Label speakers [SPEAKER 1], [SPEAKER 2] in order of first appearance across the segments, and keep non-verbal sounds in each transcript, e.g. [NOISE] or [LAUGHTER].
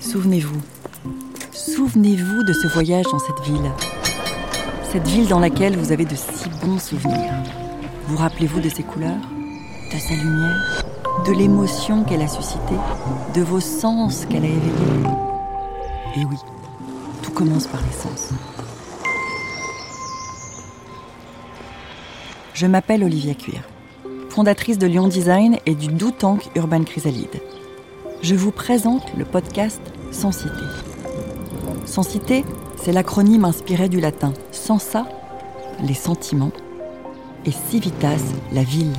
[SPEAKER 1] Souvenez-vous. Souvenez-vous de ce voyage dans cette ville. Cette ville dans laquelle vous avez de si bons souvenirs. Vous rappelez-vous de ses couleurs, de sa lumière, de l'émotion qu'elle a suscitée, de vos sens qu'elle a éveillés? Et oui, tout commence par les sens. Je m'appelle Olivia Cuir, fondatrice de Lyon Design et du Do Tank Urban Chrysalide. Je vous présente le podcast Sensité. Sensité, c'est l'acronyme inspiré du latin sensa, les sentiments, et civitas, la ville.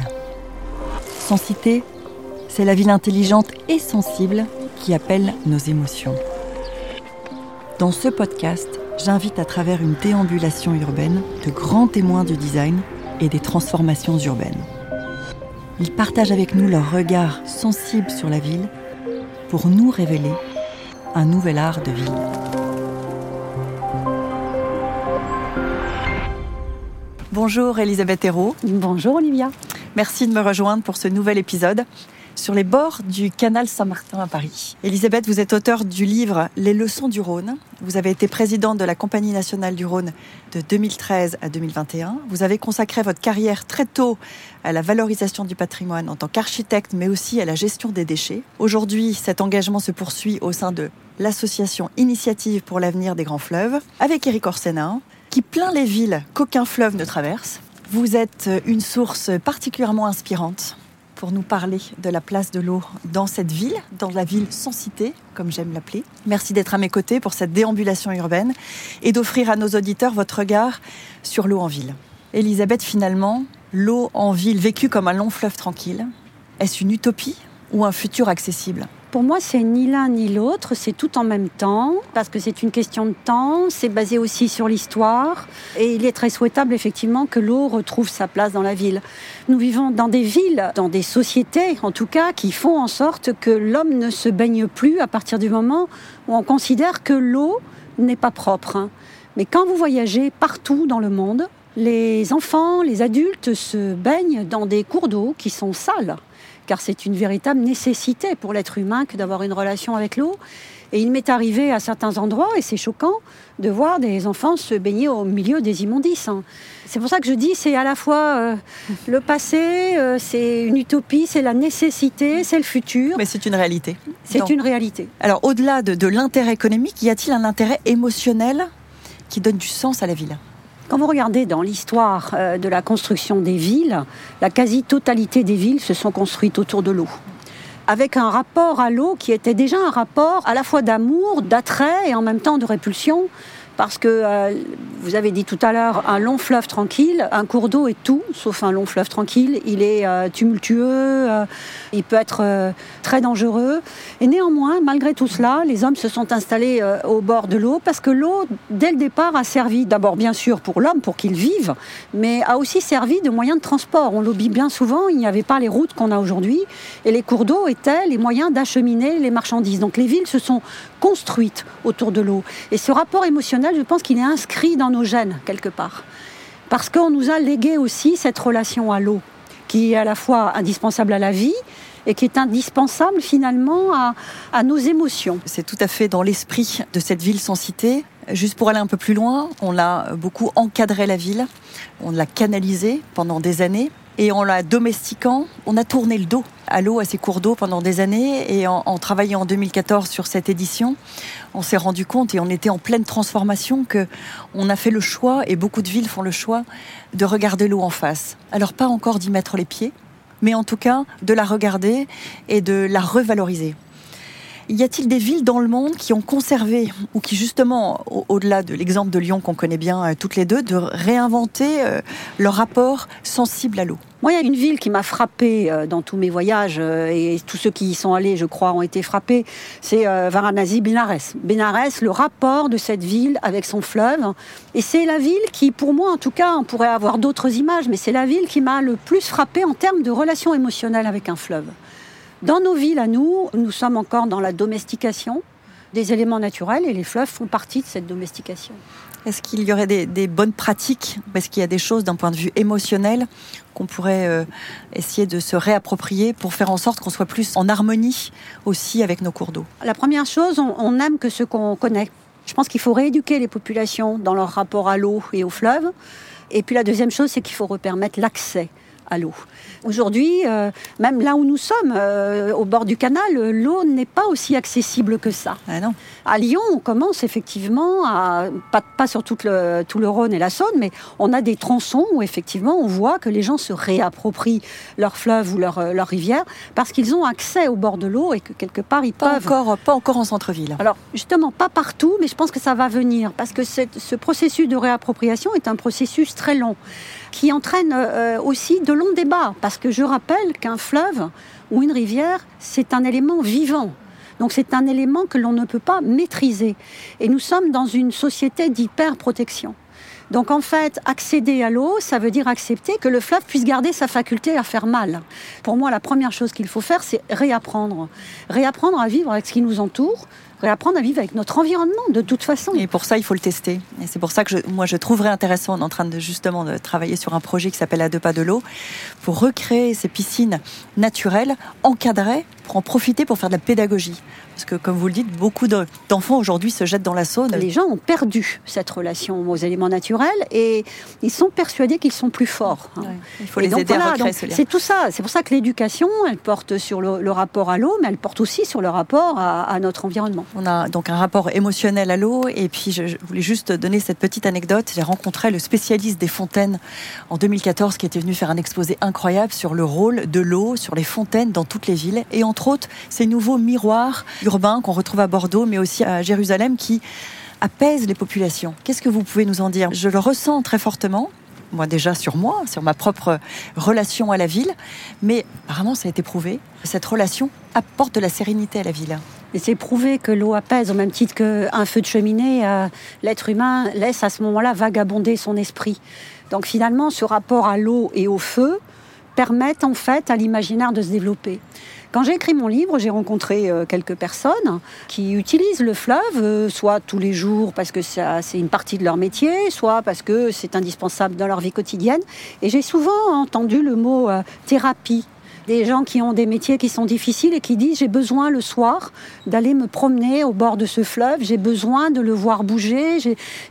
[SPEAKER 1] Sensité, c'est la ville intelligente et sensible qui appelle nos émotions. Dans ce podcast, j'invite à travers une déambulation urbaine de grands témoins du design et des transformations urbaines. Ils partagent avec nous leur regard sensible sur la ville pour nous révéler un nouvel art de ville. Bonjour Elisabeth Hérault.
[SPEAKER 2] Bonjour Olivia.
[SPEAKER 1] Merci de me rejoindre pour ce nouvel épisode sur les bords du canal Saint-Martin à Paris. Elisabeth, vous êtes auteur du livre Les leçons du Rhône. Vous avez été présidente de la Compagnie nationale du Rhône de 2013 à 2021. Vous avez consacré votre carrière très tôt à la valorisation du patrimoine en tant qu'architecte, mais aussi à la gestion des déchets. Aujourd'hui, cet engagement se poursuit au sein de l'association Initiative pour l'avenir des grands fleuves, avec Eric Orsena, qui plaint les villes qu'aucun fleuve ne traverse. Vous êtes une source particulièrement inspirante pour nous parler de la place de l'eau dans cette ville, dans la ville sans cité, comme j'aime l'appeler. Merci d'être à mes côtés pour cette déambulation urbaine et d'offrir à nos auditeurs votre regard sur l'eau en ville. Elisabeth, finalement, l'eau en ville vécue comme un long fleuve tranquille, est-ce une utopie ou un futur accessible?
[SPEAKER 2] Pour moi, c'est ni l'un ni l'autre, c'est tout en même temps, parce que c'est une question de temps, c'est basé aussi sur l'histoire, et il est très souhaitable effectivement que l'eau retrouve sa place dans la ville. Nous vivons dans des villes, dans des sociétés en tout cas, qui font en sorte que l'homme ne se baigne plus à partir du moment où on considère que l'eau n'est pas propre. Hein. Mais quand vous voyagez partout dans le monde, les enfants, les adultes se baignent dans des cours d'eau qui sont sales car c'est une véritable nécessité pour l'être humain que d'avoir une relation avec l'eau. Et il m'est arrivé à certains endroits, et c'est choquant, de voir des enfants se baigner au milieu des immondices. Hein. C'est pour ça que je dis, c'est à la fois euh, le passé, euh, c'est une utopie, c'est la nécessité, c'est le futur.
[SPEAKER 1] Mais c'est une réalité.
[SPEAKER 2] C'est une réalité.
[SPEAKER 1] Alors au-delà de l'intérêt économique, y a-t-il un intérêt émotionnel qui donne du sens à la ville?
[SPEAKER 2] Quand vous regardez dans l'histoire euh, de la construction des villes, la quasi-totalité des villes se sont construites autour de l'eau. Avec un rapport à l'eau qui était déjà un rapport à la fois d'amour, d'attrait et en même temps de répulsion parce que euh, vous avez dit tout à l'heure un long fleuve tranquille, un cours d'eau est tout sauf un long fleuve tranquille. Il est euh, tumultueux, euh, il peut être très dangereux. Et néanmoins, malgré tout cela, les hommes se sont installés au bord de l'eau parce que l'eau, dès le départ, a servi d'abord bien sûr pour l'homme, pour qu'il vive, mais a aussi servi de moyen de transport. On l'oublie bien souvent, il n'y avait pas les routes qu'on a aujourd'hui et les cours d'eau étaient les moyens d'acheminer les marchandises. Donc les villes se sont construites autour de l'eau. Et ce rapport émotionnel je pense qu'il est inscrit dans nos gènes quelque part. Parce qu'on nous a légué aussi cette relation à l'eau, qui est à la fois indispensable à la vie et qui est indispensable finalement à, à nos émotions.
[SPEAKER 1] C'est tout à fait dans l'esprit de cette ville sans cité. Juste pour aller un peu plus loin, on a beaucoup encadré la ville, on l'a canalisée pendant des années et en la domestiquant, on a tourné le dos à l'eau, à ces cours d'eau pendant des années. Et en, travaillant en 2014 sur cette édition, on s'est rendu compte et on était en pleine transformation que on a fait le choix et beaucoup de villes font le choix de regarder l'eau en face. Alors pas encore d'y mettre les pieds, mais en tout cas de la regarder et de la revaloriser. Y a-t-il des villes dans le monde qui ont conservé, ou qui justement, au-delà de l'exemple de Lyon qu'on connaît bien euh, toutes les deux, de réinventer euh, leur rapport sensible à l'eau?
[SPEAKER 2] Moi, il y a une ville qui m'a frappée euh, dans tous mes voyages, et tous ceux qui y sont allés, je crois, ont été frappés, c'est Varanasi, Benares. Benares, le rapport de cette ville avec son fleuve. Et c'est la ville qui, pour moi en tout cas, on pourrait avoir d'autres images, mais c'est la ville qui m'a le plus frappée en termes de relation émotionnelle avec un fleuve. Dans nos villes à nous, nous sommes encore dans la domestication des éléments naturels et les fleuves font partie de cette domestication.
[SPEAKER 1] Est-ce qu'il y aurait des, bonnes pratiques Est-ce qu'il y a des choses d'un point de vue émotionnel qu'on pourrait euh, essayer de se réapproprier pour faire en sorte qu'on soit plus en harmonie aussi avec nos cours d'eau?
[SPEAKER 2] La première chose, on, on aime que ce qu'on connaît. Je pense qu'il faut rééduquer les populations dans leur rapport à l'eau et au fleuve. Et puis la deuxième chose, c'est qu'il faut repermettre l'accès à l'eau. Aujourd'hui, euh, même là où nous sommes, euh, au bord du canal, l'eau n'est pas aussi accessible que ça.
[SPEAKER 1] Ah non.
[SPEAKER 2] À Lyon, on commence effectivement à pas, pas sur tout le, tout le Rhône et la Saône, mais on a des tronçons où effectivement on voit que les gens se réapproprient leur fleuve ou leur, leur rivière parce qu'ils ont accès au bord de l'eau et que quelque part ils
[SPEAKER 1] pas
[SPEAKER 2] peuvent.
[SPEAKER 1] Encore, pas encore en centre-ville.
[SPEAKER 2] Alors justement, pas partout, mais je pense que ça va venir parce que ce processus de réappropriation est un processus très long qui entraîne euh, aussi de longs débats. Parce que je rappelle qu'un fleuve ou une rivière, c'est un élément vivant. Donc c'est un élément que l'on ne peut pas maîtriser. Et nous sommes dans une société d'hyper-protection. Donc en fait, accéder à l'eau, ça veut dire accepter que le fleuve puisse garder sa faculté à faire mal. Pour moi, la première chose qu'il faut faire, c'est réapprendre. Réapprendre à vivre avec ce qui nous entoure, réapprendre à vivre avec notre environnement de toute façon.
[SPEAKER 1] Et pour ça, il faut le tester. Et c'est pour ça que je, moi, je trouverais intéressant, on est en train de justement de travailler sur un projet qui s'appelle À deux pas de l'eau, pour recréer ces piscines naturelles, encadrées, pour en profiter pour faire de la pédagogie. Parce que, comme vous le dites, beaucoup d'enfants aujourd'hui se jettent dans la Saône.
[SPEAKER 2] Les gens ont perdu cette relation aux éléments naturels et ils sont persuadés qu'ils sont plus forts.
[SPEAKER 1] Hein. Il faut les aider à ce.
[SPEAKER 2] C'est tout ça. C'est pour ça que l'éducation, elle porte sur le, rapport à l'eau, mais elle porte aussi sur le rapport à, notre environnement.
[SPEAKER 1] On a donc un rapport émotionnel à l'eau. Et puis, je, voulais juste donner cette petite anecdote. J'ai rencontré le spécialiste des fontaines en 2014 qui était venu faire un exposé incroyable sur le rôle de l'eau, sur les fontaines dans toutes les villes. Et entre autres, ces nouveaux miroirs urbains qu'on retrouve à Bordeaux, mais aussi à Jérusalem, qui apaisent les populations. Qu'est-ce que vous pouvez nous en dire? Je le ressens très fortement moi déjà sur moi, sur ma propre relation à la ville, mais apparemment ça a été prouvé. Cette relation apporte de la sérénité à la ville.
[SPEAKER 2] Et c'est prouvé que l'eau apaise, au même titre qu'un feu de cheminée, euh, l'être humain laisse à ce moment-là vagabonder son esprit. Donc finalement, ce rapport à l'eau et au feu permet en fait à l'imaginaire de se développer. Quand j'ai écrit mon livre, j'ai rencontré euh, quelques personnes qui utilisent le fleuve, euh, soit tous les jours parce que c'est une partie de leur métier, soit parce que c'est indispensable dans leur vie quotidienne. Et j'ai souvent entendu le mot euh, thérapie des gens qui ont des métiers qui sont difficiles et qui disent j'ai besoin le soir d'aller me promener au bord de ce fleuve, j'ai besoin de le voir bouger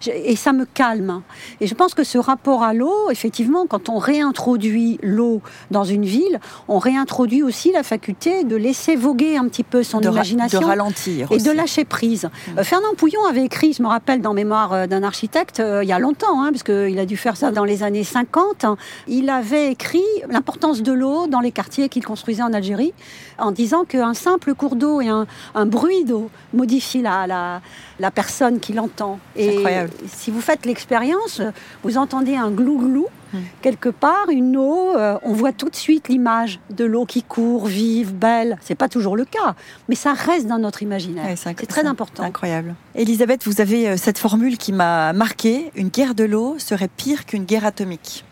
[SPEAKER 2] et ça me calme. Et je pense que ce rapport à l'eau, effectivement, quand on réintroduit l'eau dans une ville, on réintroduit aussi la faculté de laisser voguer un petit peu son imagination.
[SPEAKER 1] de ralentir.
[SPEAKER 2] Et de lâcher prise. Mm. Euh, Fernand Pouillon avait écrit, je me rappelle dans Mémoire euh, d'un architecte, euh, il y a longtemps, hein, parce qu'il a dû faire ça dans les années 50, il avait écrit l'importance de l'eau dans les quartiers qu'il construisait en Algérie, en disant qu'un simple cours d'eau et un, bruit d'eau modifie la, la, personne qui l'entend. Et si vous faites l'expérience, vous entendez un glou-glou, hmm. quelque part, une eau, euh, on voit tout de suite l'image de l'eau qui court, vive, belle. C'est pas toujours le cas, mais ça reste dans notre imaginaire. c'est très important.
[SPEAKER 1] Incroyable. Elisabeth, vous avez euh, cette formule qui m'a marqué une guerre de l'eau serait pire qu'une guerre atomique.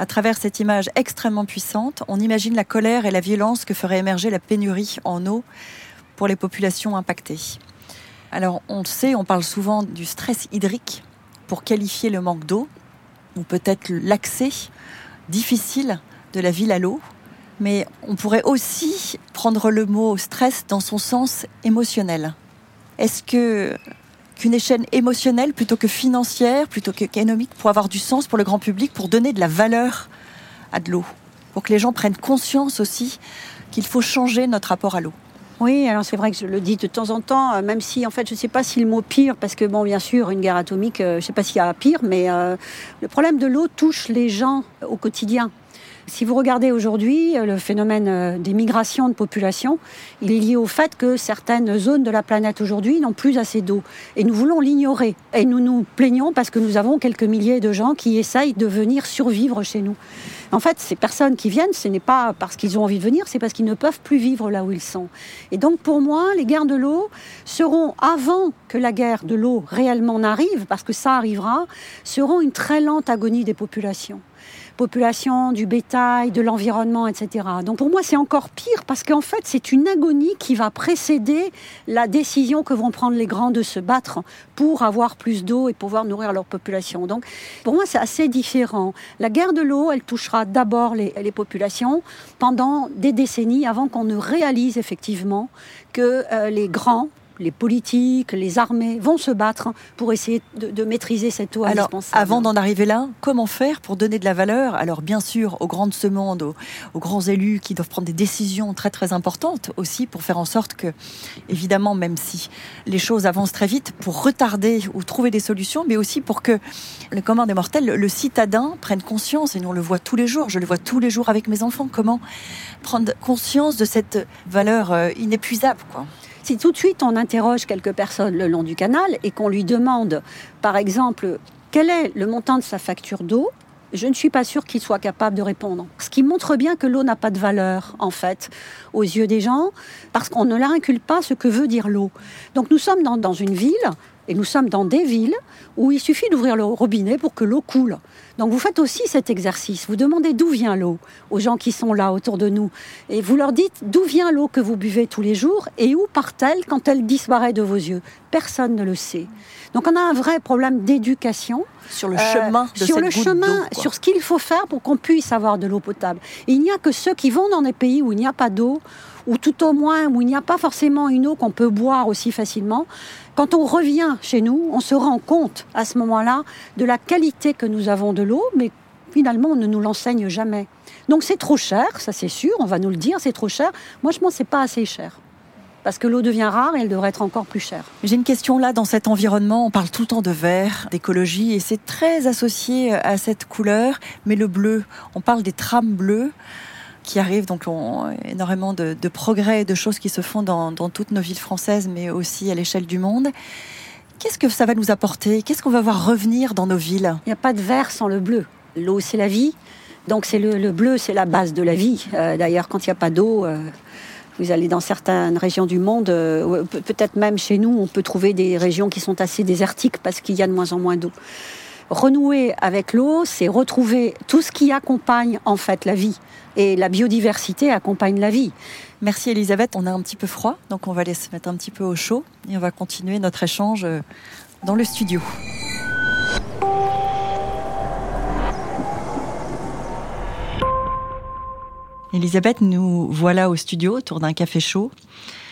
[SPEAKER 1] À travers cette image extrêmement puissante, on imagine la colère et la violence que ferait émerger la pénurie en eau pour les populations impactées. Alors on sait, on parle souvent du stress hydrique pour qualifier le manque d'eau, ou peut-être l'accès difficile de la ville à l'eau, mais on pourrait aussi prendre le mot stress dans son sens émotionnel. Est-ce que qu'une échelle émotionnelle plutôt que financière, plutôt qu'économique, pour avoir du sens pour le grand public, pour donner de la valeur à de l'eau, pour que les gens prennent conscience aussi qu'il faut changer notre rapport à l'eau.
[SPEAKER 2] Oui, alors c'est vrai que je le dis de temps en temps, euh, même si en fait je ne sais pas si le mot pire, parce que bon, bien sûr, une guerre atomique, euh, je ne sais pas s'il y a pire, mais euh, le problème de l'eau touche les gens au quotidien. Si vous regardez aujourd'hui euh, le phénomène euh, des migrations de population, il est lié au fait que certaines zones de la planète aujourd'hui n'ont plus assez d'eau. Et nous voulons l'ignorer. Et nous nous plaignons parce que nous avons quelques milliers de gens qui essayent de venir survivre chez nous. En fait, ces personnes qui viennent, ce n'est pas parce qu'ils ont envie de venir, c'est parce qu'ils ne peuvent plus vivre là où ils sont. Et donc, pour moi, les guerres de l'eau seront, avant que la guerre de l'eau réellement n'arrive, parce que ça arrivera, seront une très lente agonie des populations. Population, du bétail, de l'environnement, etc. Donc pour moi, c'est encore pire parce qu'en fait, c'est une agonie qui va précéder la décision que vont prendre les grands de se battre pour avoir plus d'eau et pouvoir nourrir leur population. Donc pour moi, c'est assez différent. La guerre de l'eau, elle touchera d'abord les, populations pendant des décennies avant qu'on ne réalise effectivement que euh, les grands les politiques, les armées vont se battre pour essayer de, maîtriser cette eau
[SPEAKER 1] alors, Avant d'en arriver là, comment faire pour donner de la valeur Alors bien sûr, aux grands de ce monde, aux, grands élus qui doivent prendre des décisions très très importantes aussi pour faire en sorte que, évidemment, même si les choses avancent très vite, pour retarder ou trouver des solutions, mais aussi pour que le commun des mortels, le citadin, prenne conscience, et nous on le voit tous les jours, je le vois tous les jours avec mes enfants, comment prendre conscience de cette valeur euh, inépuisable. quoi.
[SPEAKER 2] Si tout de suite on interroge quelques personnes le long du canal et qu'on lui demande, par exemple, quel est le montant de sa facture d'eau, je ne suis pas sûre qu'il soit capable de répondre. Ce qui montre bien que l'eau n'a pas de valeur, en fait, aux yeux des gens, parce qu'on ne leur inculque pas ce que veut dire l'eau. Donc nous sommes dans, dans une ville et nous sommes dans des villes où il suffit d'ouvrir le robinet pour que l'eau coule. Donc vous faites aussi cet exercice. Vous demandez d'où vient l'eau aux gens qui sont là autour de nous. Et vous leur dites d'où vient l'eau que vous buvez tous les jours et où part-elle quand elle disparaît de vos yeux. Personne ne le sait. Donc on a un vrai problème d'éducation.
[SPEAKER 1] Sur le chemin de
[SPEAKER 2] Sur le chemin, sur ce qu'il faut faire pour qu'on puisse avoir de l'eau potable. il n'y a que ceux qui vont dans des pays où il n'y a pas d'eau, ou tout au moins où il n'y a pas forcément une eau qu'on peut boire aussi facilement, quand on revient chez nous, on se rend compte à ce moment-là de la qualité que nous avons de l'eau, mais finalement on ne nous l'enseigne jamais. Donc c'est trop cher, ça c'est sûr, on va nous le dire, c'est trop cher. Moi je pense que c'est pas assez cher. Parce que l'eau devient rare et elle devrait être encore plus chère.
[SPEAKER 1] J'ai une question là, dans cet environnement, on parle tout le temps de vert, d'écologie, et c'est très associé à cette couleur, mais le bleu, on parle des trames bleues qui arrivent, donc on, énormément de, progrès et de choses qui se font dans, toutes nos villes françaises, mais aussi à l'échelle du monde. Qu'est-ce que ça va nous apporter? Qu'est-ce qu'on va voir revenir dans nos villes?
[SPEAKER 2] Il n'y a pas de vert sans le bleu. L'eau, c'est la vie. Donc c'est le, bleu, c'est la base de la vie. Euh, d'ailleurs, quand il n'y a pas d'eau, euh, vous allez dans certaines régions du monde, euh, peut-être même chez nous, on peut trouver des régions qui sont assez désertiques parce qu'il y a de moins en moins d'eau. Renouer avec l'eau, c'est retrouver tout ce qui accompagne en fait la vie. Et la biodiversité accompagne la vie.
[SPEAKER 1] Merci Elisabeth, on a un petit peu froid, donc on va aller se mettre un petit peu au chaud et on va continuer notre échange euh, dans le studio. Elisabeth, nous voilà au studio autour d'un café chaud.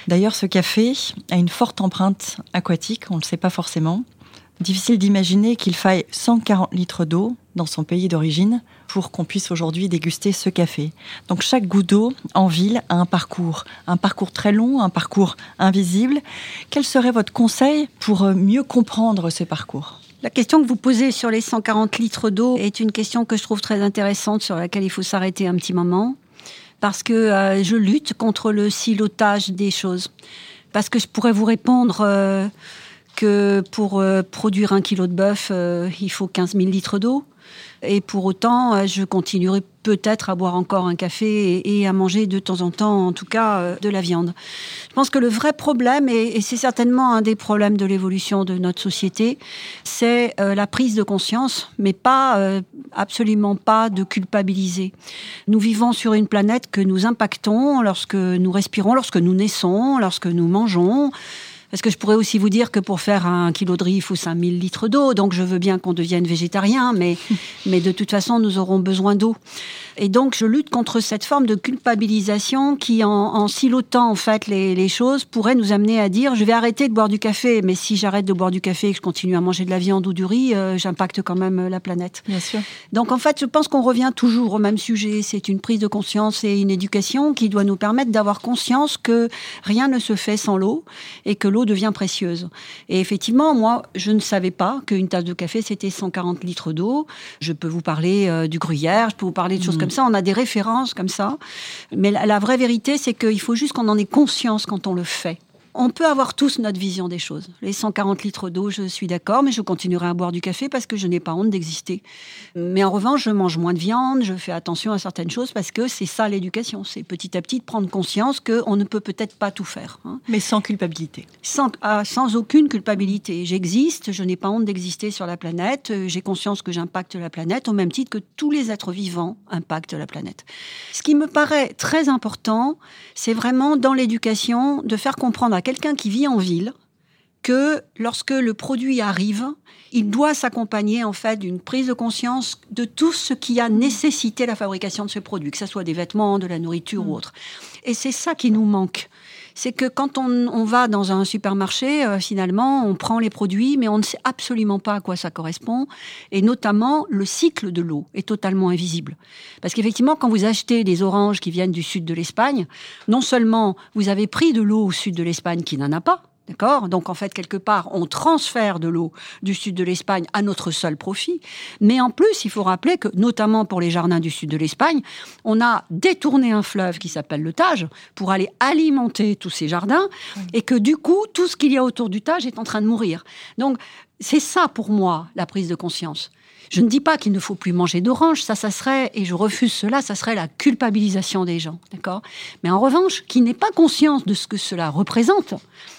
[SPEAKER 1] D'ailleurs, ce café a une forte empreinte aquatique, on ne le sait pas forcément. Difficile d'imaginer qu'il faille 140 litres d'eau dans son pays d'origine pour qu'on puisse aujourd'hui déguster ce café. Donc chaque goutte d'eau en ville a un parcours, un parcours très long, un parcours invisible. Quel serait votre conseil pour mieux comprendre ce parcours?
[SPEAKER 2] La question que vous posez sur les 140 litres d'eau est une question que je trouve très intéressante, sur laquelle il faut s'arrêter un petit moment, parce que euh, je lutte contre le silotage des choses. Parce que je pourrais vous répondre... Euh, que pour euh, produire un kilo de bœuf, euh, il faut 15 000 litres d'eau. Et pour autant, euh, je continuerai peut-être à boire encore un café et, à manger de temps en temps, en tout cas, de la viande. Je pense que le vrai problème, et, c'est certainement un des problèmes de l'évolution de notre société, c'est la prise de conscience, mais pas absolument pas de culpabiliser. Nous vivons sur une planète que nous impactons lorsque nous respirons, lorsque nous naissons, lorsque nous mangeons. Parce que je pourrais aussi vous dire que pour faire un kilo de riz, il faut 5000 litres d'eau. Donc je veux bien qu'on devienne végétarien, mais, [LAUGHS] mais de toute façon, nous aurons besoin d'eau. Et donc je lutte contre cette forme de culpabilisation qui, en, en silotant en fait les, les, choses, pourrait nous amener à dire je vais arrêter de boire du café. Mais si j'arrête de boire du café et que je continue à manger de la viande ou du riz, euh, j'impacte quand même euh, la planète.
[SPEAKER 1] Bien sûr.
[SPEAKER 2] Donc en fait, je pense qu'on revient toujours au même sujet. C'est une prise de conscience et une éducation qui doit nous permettre d'avoir conscience que rien ne se fait sans l'eau et que l'eau devient précieuse. Et effectivement, moi, je ne savais pas qu'une tasse de café, c'était 140 litres d'eau. Je peux vous parler euh, du gruyère, je peux vous parler de choses mmh. comme ça. On a des références comme ça. Mais la, vraie vérité, c'est qu'il faut juste qu'on en ait conscience quand on le fait. On peut avoir tous notre vision des choses. Les 140 litres d'eau, je suis d'accord, mais je continuerai à boire du café parce que je n'ai pas honte d'exister. Mais en revanche, je mange moins de viande, je fais attention à certaines choses parce que c'est ça l'éducation. C'est petit à petit de prendre conscience qu'on ne peut peut-être pas tout faire.
[SPEAKER 1] Hein. Mais sans culpabilité.
[SPEAKER 2] Sans, ah, sans aucune culpabilité. J'existe, je n'ai pas honte d'exister sur la planète, euh, j'ai conscience que j'impacte la planète au même titre que tous les êtres vivants impactent la planète. Ce qui me paraît très important, c'est vraiment dans l'éducation de faire comprendre à quelqu'un qui vit en ville que lorsque le produit arrive, il doit s'accompagner en fait d'une prise de conscience de tout ce qui a nécessité la fabrication de ce produit, que ce soit des vêtements, de la nourriture ou mm. autre. Et c'est ça qui nous manque c'est que quand on, va dans un supermarché, euh, finalement, on prend les produits, mais on ne sait absolument pas à quoi ça correspond. Et notamment, le cycle de l'eau est totalement invisible. Parce qu'effectivement, quand vous achetez des oranges qui viennent du sud de l'Espagne, non seulement vous avez pris de l'eau au sud de l'Espagne qui n'en a pas, D'accord? Donc en fait, quelque part, on transfère de l'eau du sud de l'Espagne à notre seul profit. Mais en plus, il faut rappeler que, notamment pour les jardins du sud de l'Espagne, on a détourné un fleuve qui s'appelle le Tage pour aller alimenter tous ces jardins et que du coup, tout ce qu'il y a autour du Tage est en train de mourir. Donc c'est ça pour moi, la prise de conscience. Je ne dis pas qu'il ne faut plus manger d'oranges, ça, ça serait, et je refuse cela, ça serait la culpabilisation des gens, d'accord? Mais en revanche, qui n'ait pas conscience de ce que cela représente,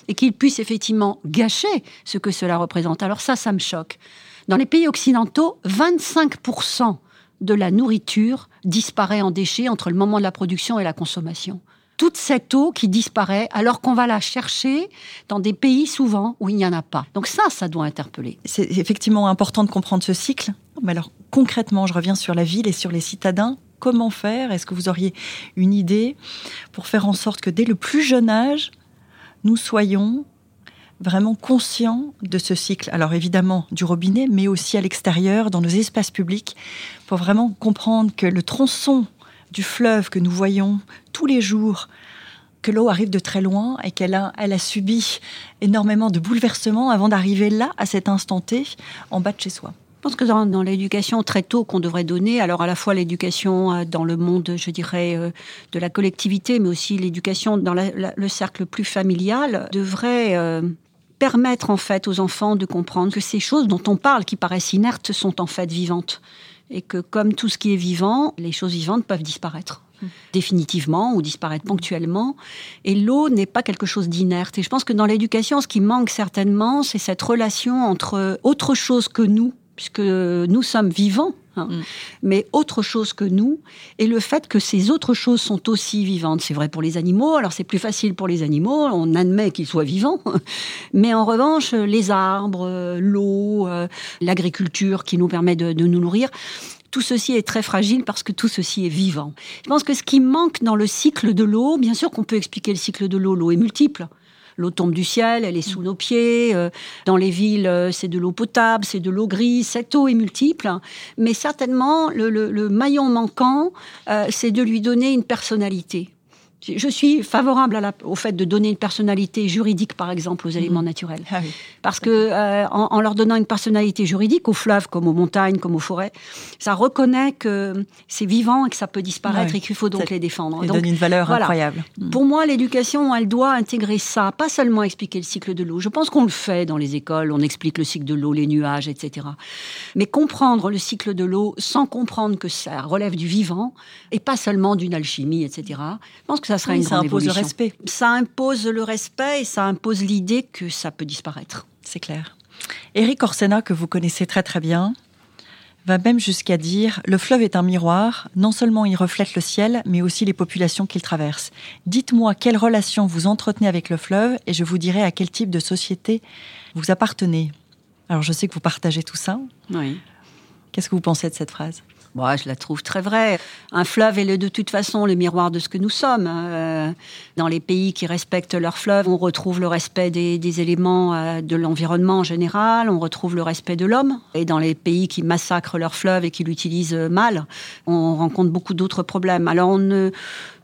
[SPEAKER 2] et qu'il puisse effectivement gâcher ce que cela représente. Alors ça, ça me choque. Dans les pays occidentaux, 25% de la nourriture disparaît en déchets entre le moment de la production et la consommation toute cette eau qui disparaît alors qu'on va la chercher dans des pays souvent où il n'y en a pas. Donc ça, ça doit interpeller.
[SPEAKER 1] C'est effectivement important de comprendre ce cycle. Mais alors concrètement, je reviens sur la ville et sur les citadins. Comment faire? Est-ce que vous auriez une idée pour faire en sorte que dès le plus jeune âge, nous soyons vraiment conscients de ce cycle? Alors évidemment du robinet, mais aussi à l'extérieur, dans nos espaces publics, pour vraiment comprendre que le tronçon du fleuve que nous voyons tous les jours, que l'eau arrive de très loin et qu'elle a, elle a subi énormément de bouleversements avant d'arriver là, à cet instant T, en bas de chez soi.
[SPEAKER 2] Je pense que dans, l'éducation très tôt qu'on devrait donner, alors à la fois l'éducation euh, dans le monde, je dirais, euh, de la collectivité, mais aussi l'éducation dans le cercle plus familial, devrait euh, permettre en fait aux enfants de comprendre que ces choses dont on parle, qui paraissent inertes, sont en fait vivantes et que comme tout ce qui est vivant, les choses vivantes peuvent disparaître définitivement ou disparaître ponctuellement. Et l'eau n'est pas quelque chose d'inerte. Et je pense que dans l'éducation, ce qui manque certainement, c'est cette relation entre autre chose que nous, puisque nous sommes vivants, Hein. Mm. mais autre chose que nous, et le fait que ces autres choses sont aussi vivantes. C'est vrai pour les animaux, alors c'est plus facile pour les animaux, on admet qu'ils soient vivants, [LAUGHS] mais en revanche, les arbres, l'eau, euh, l'agriculture qui nous permet de, de nous nourrir, tout ceci est très fragile parce que tout ceci est vivant. Je pense que ce qui manque dans le cycle de l'eau, bien sûr qu'on peut expliquer le cycle de l'eau, l'eau est multiple l'eau tombe du ciel, elle est sous nos pieds. Euh, dans les villes, euh, c'est de l'eau potable, c'est de l'eau grise. Cette eau est multiple, mais certainement le, maillon manquant, euh, c'est de lui donner une personnalité. Je suis favorable au fait de donner une personnalité juridique, par exemple, aux éléments mhm. naturels. Ah Parce que euh, en, leur donnant une personnalité juridique aux fleuves, comme aux montagnes, comme aux forêts, ça reconnaît que c'est vivant et que ça peut disparaître et qu'il faut donc les défendre.
[SPEAKER 1] Ça donne une valeur incroyable.
[SPEAKER 2] Mhm. Pour moi, l'éducation, elle doit intégrer ça, pas seulement expliquer le cycle de l'eau. Je pense qu'on le fait dans les écoles, on explique le cycle de l'eau, les nuages, etc. Mais comprendre le cycle de l'eau sans comprendre que ça relève du vivant et pas seulement d'une alchimie, etc. Je pense que ça sera une
[SPEAKER 1] ça impose
[SPEAKER 2] le
[SPEAKER 1] respect.
[SPEAKER 2] Ça impose le respect et ça impose l'idée que ça peut disparaître.
[SPEAKER 1] C'est clair. Éric Orsena, que vous connaissez très très bien, va même jusqu'à dire Le fleuve est un miroir, non seulement il reflète le ciel, mais aussi les populations qu'il traverse. Dites-moi quelle relation vous entretenez avec le fleuve et je vous dirai à quel type de société vous appartenez. Alors je sais que vous partagez tout ça.
[SPEAKER 2] Oui.
[SPEAKER 1] Qu'est-ce que vous pensez de cette phrase?
[SPEAKER 2] Moi, je la trouve très vraie. Un fleuve est de toute façon le miroir de ce que nous sommes. Euh, dans les pays qui respectent leur fleuve, on retrouve le respect des, éléments euh, de l'environnement en général, on retrouve le respect de l'homme. Et dans les pays qui massacrent leur fleuve et qui l'utilisent mal, on rencontre beaucoup d'autres problèmes. Alors on ne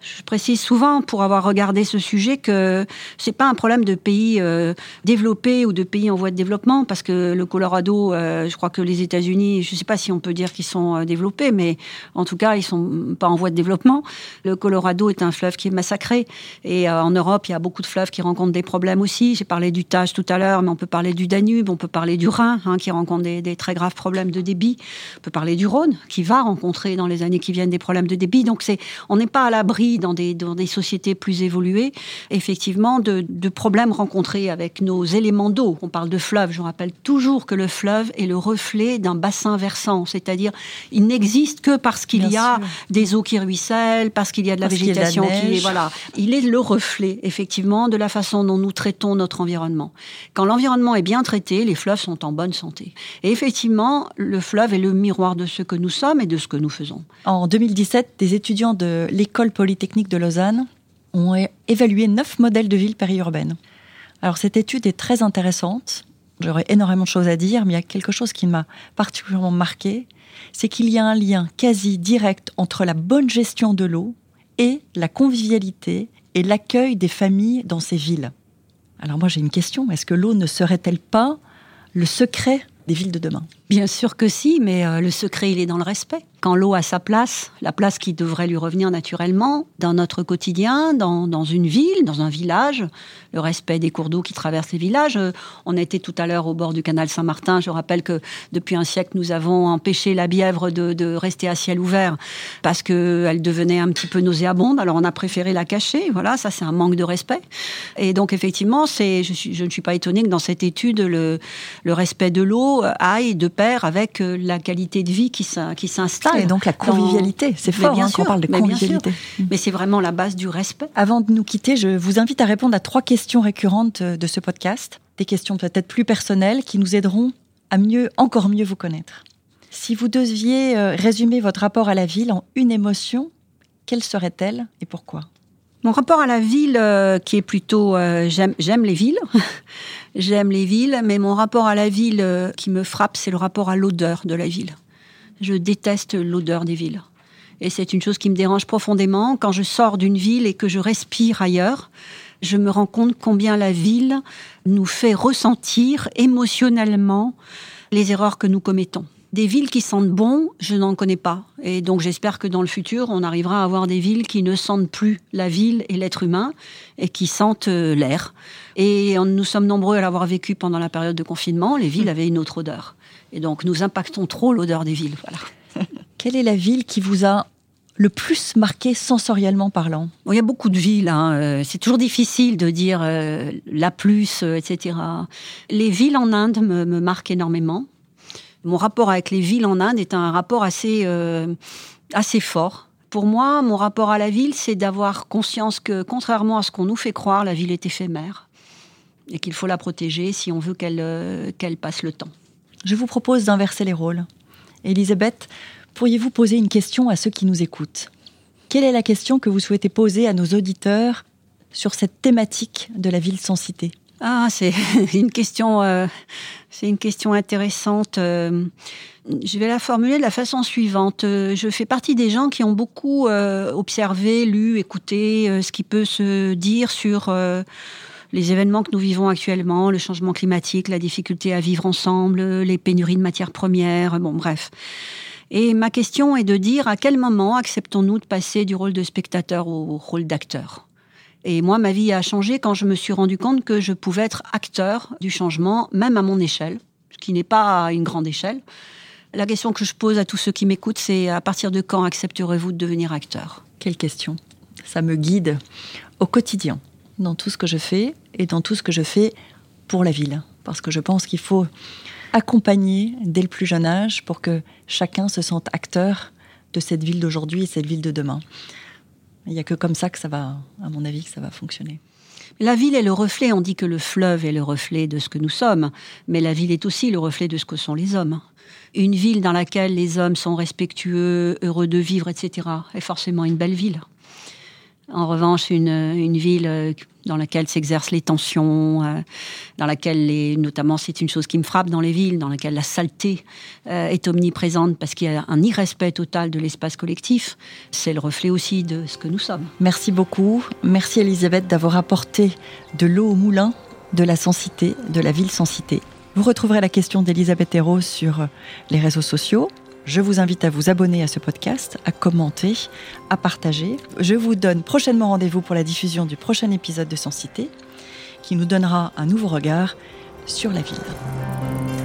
[SPEAKER 2] Je précise souvent, pour avoir regardé ce sujet, que c'est pas un problème de pays euh, développés ou de pays en voie de développement, parce que le Colorado, euh, je crois que les États-Unis, je sais pas si on peut dire qu'ils sont euh, développés, mais en tout cas, ils sont pas en voie de développement. Le Colorado est un fleuve qui est massacré, et en Europe, il y a beaucoup de fleuves qui rencontrent des problèmes aussi. J'ai parlé du Tage tout à l'heure, mais on peut parler du Danube, on peut parler du Rhin, hein, qui rencontre des, des, très graves problèmes de débit. On peut parler du Rhône, qui va rencontrer dans les années qui viennent des problèmes de débit. Donc c'est, on n'est pas à l'abri dans des, dans des sociétés plus évoluées, effectivement, de, de problèmes rencontrés avec nos éléments d'eau. On parle de fleuve, je rappelle toujours que le fleuve est le reflet d'un bassin versant, c'est-à-dire il n'existe que parce qu'il y a des eaux qui ruissellent, parce qu'il y a de la végétation qui est voilà, il est le reflet effectivement de la façon dont nous traitons notre environnement. Quand l'environnement est bien traité, les fleuves sont en bonne santé. Et effectivement, le fleuve est le miroir de ce que nous sommes et de ce que nous faisons.
[SPEAKER 1] En 2017, des étudiants de l'école polytechnique techniques de Lausanne ont évalué neuf modèles de villes périurbaines. Alors cette étude est très intéressante. J'aurais énormément de choses à dire, mais il y a quelque chose qui m'a particulièrement marqué, c'est qu'il y a un lien quasi direct entre la bonne gestion de l'eau et la convivialité et l'accueil des familles dans ces villes. Alors moi j'ai une question, est-ce que l'eau ne serait-elle pas le secret des villes de demain?
[SPEAKER 2] Bien sûr que si, mais euh, le secret il est dans le respect quand l'eau a sa place, la place qui devrait lui revenir naturellement dans notre quotidien, dans, dans une ville, dans un village, le respect des cours d'eau qui traversent les villages. Euh, on était tout à l'heure au bord du canal Saint-Martin. Je rappelle que depuis un siècle, nous avons empêché la bièvre de, de rester à ciel ouvert parce qu'elle devenait un petit peu nauséabonde. Alors on a préféré la cacher. Voilà, ça c'est un manque de respect. Et donc effectivement, je, je, ne suis pas étonnée que dans cette étude, le, le respect de l'eau aille de pair avec euh, la qualité de vie qui s'installe
[SPEAKER 1] et donc la convivialité, c'est fort bien hein, on parle de convivialité.
[SPEAKER 2] Mm. Mais c'est vraiment la base du respect.
[SPEAKER 1] Avant de nous quitter, je vous invite à répondre à trois questions récurrentes euh, de ce podcast. Des questions peut-être plus personnelles qui nous aideront à mieux, encore mieux vous connaître. Si vous deviez euh, résumer votre rapport à la ville en une émotion, quelle serait-elle et pourquoi?
[SPEAKER 2] Mon rapport à la ville, euh, qui est plutôt, j'aime les villes, [LAUGHS] j'aime les villes, mais mon rapport à la ville qui me frappe, c'est le rapport à l'odeur de la ville je déteste l'odeur des villes. Et c'est une chose qui me dérange profondément. Quand je sors d'une ville et que je respire ailleurs, je me rends compte combien la ville nous fait ressentir émotionnellement les erreurs que nous commettons. Des villes qui sentent bon, je n'en connais pas. Et donc j'espère que dans le futur, on arrivera à avoir des villes qui ne sentent plus la ville et l'être humain et qui sentent euh, l'air. Et nous sommes nombreux à l'avoir vécu pendant la période de confinement. Les villes avaient une autre odeur. Et donc, nous impactons trop l'odeur des villes. Voilà. [LAUGHS]
[SPEAKER 1] Quelle est la ville qui vous a le plus marqué sensoriellement parlant?
[SPEAKER 2] Il y a beaucoup de villes. Hein. Euh, c'est toujours difficile de dire euh, la plus, etc. Les villes en Inde me, me, marquent énormément. Mon rapport avec les villes en Inde est un rapport assez, assez fort. Pour moi, mon rapport à la ville, c'est d'avoir conscience que, contrairement à ce qu'on nous fait croire, la ville est éphémère et qu'il faut la protéger si on veut qu'elle qu'elle passe le temps.
[SPEAKER 1] Je vous propose d'inverser les rôles. Elisabeth, pourriez-vous poser une question à ceux qui nous écoutent? Quelle est la question que vous souhaitez poser à nos auditeurs sur cette thématique de la ville sans cité?
[SPEAKER 2] Ah, c'est [LAUGHS] une question, euh, c'est une question intéressante. Euh, je vais la formuler de la façon suivante. Euh, je fais partie des gens qui ont beaucoup observé, lu, écouté ce qui peut se dire sur les événements que nous vivons actuellement, le changement climatique, la difficulté à vivre ensemble, les pénuries de matières premières, bon bref. Et ma question est de dire à quel moment acceptons-nous de passer du rôle de spectateur au rôle d'acteur? Et moi, ma vie a changé quand je me suis rendu compte que je pouvais être acteur du changement, même à mon échelle, ce qui n'est pas une grande échelle. La question que je pose à tous ceux qui m'écoutent, c'est à partir de quand accepterez-vous de devenir acteur?
[SPEAKER 1] Quelle question Ça me guide au quotidien dans tout ce que je fais et dans tout ce que je fais pour la ville. Parce que je pense qu'il faut accompagner dès le plus jeune âge pour que chacun se sente acteur de cette ville d'aujourd'hui et cette ville de demain. Il n'y a que comme ça que ça va, à mon avis, que ça va fonctionner.
[SPEAKER 2] La ville est le reflet, on dit que le fleuve est le reflet de ce que nous sommes, mais la ville est aussi le reflet de ce que sont les hommes. Une ville dans laquelle les hommes sont respectueux, heureux de vivre, etc., est forcément une belle ville. En revanche, une, ville euh, dans laquelle s'exercent les tensions, euh, dans laquelle, les, notamment, c'est une chose qui me frappe dans les villes, dans laquelle la saleté euh, est omniprésente parce qu'il y a un irrespect total de l'espace collectif. C'est le reflet aussi de ce que nous sommes.
[SPEAKER 1] Merci beaucoup. Merci Elisabeth d'avoir apporté de l'eau au moulin de la censité, de la ville sans cité. Vous retrouverez la question d'Elisabeth Hérault sur les réseaux sociaux. Je vous invite à vous abonner à ce podcast, à commenter, à partager. Je vous donne prochainement rendez-vous pour la diffusion du prochain épisode de Cité, qui nous donnera un nouveau regard sur la ville.